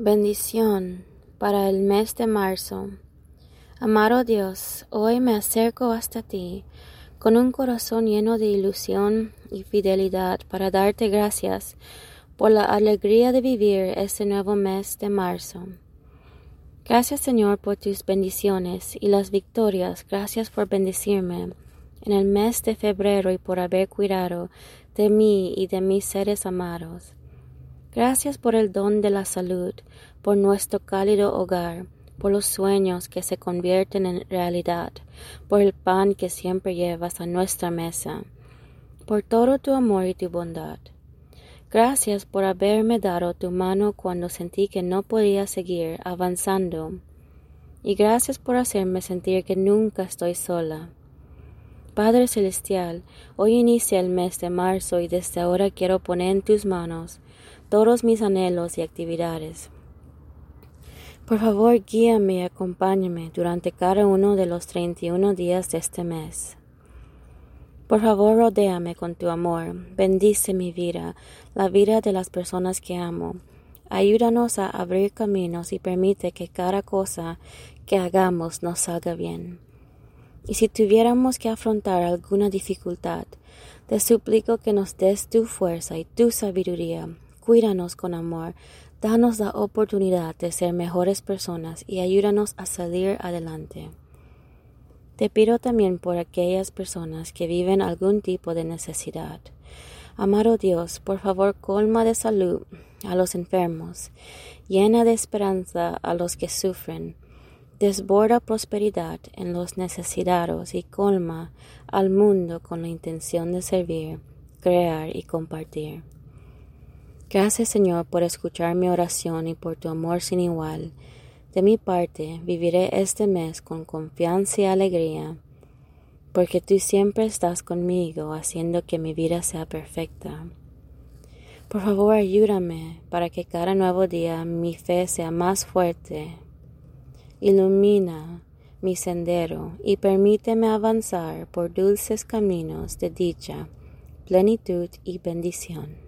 Bendición para el mes de marzo. Amado Dios, hoy me acerco hasta ti con un corazón lleno de ilusión y fidelidad para darte gracias por la alegría de vivir este nuevo mes de marzo. Gracias Señor por tus bendiciones y las victorias. Gracias por bendecirme en el mes de febrero y por haber cuidado de mí y de mis seres amados. Gracias por el don de la salud, por nuestro cálido hogar, por los sueños que se convierten en realidad, por el pan que siempre llevas a nuestra mesa, por todo tu amor y tu bondad. Gracias por haberme dado tu mano cuando sentí que no podía seguir avanzando. Y gracias por hacerme sentir que nunca estoy sola. Padre Celestial, hoy inicia el mes de marzo y desde ahora quiero poner en tus manos todos mis anhelos y actividades. Por favor, guíame y acompáñame durante cada uno de los 31 días de este mes. Por favor, rodéame con tu amor, bendice mi vida, la vida de las personas que amo. Ayúdanos a abrir caminos y permite que cada cosa que hagamos nos salga bien. Y si tuviéramos que afrontar alguna dificultad, te suplico que nos des tu fuerza y tu sabiduría. Cuídanos con amor, danos la oportunidad de ser mejores personas y ayúdanos a salir adelante. Te pido también por aquellas personas que viven algún tipo de necesidad. Amado Dios, por favor colma de salud a los enfermos, llena de esperanza a los que sufren, desborda prosperidad en los necesitados y colma al mundo con la intención de servir, crear y compartir. Gracias Señor por escuchar mi oración y por tu amor sin igual. De mi parte, viviré este mes con confianza y alegría, porque tú siempre estás conmigo haciendo que mi vida sea perfecta. Por favor, ayúdame para que cada nuevo día mi fe sea más fuerte. Ilumina mi sendero y permíteme avanzar por dulces caminos de dicha, plenitud y bendición.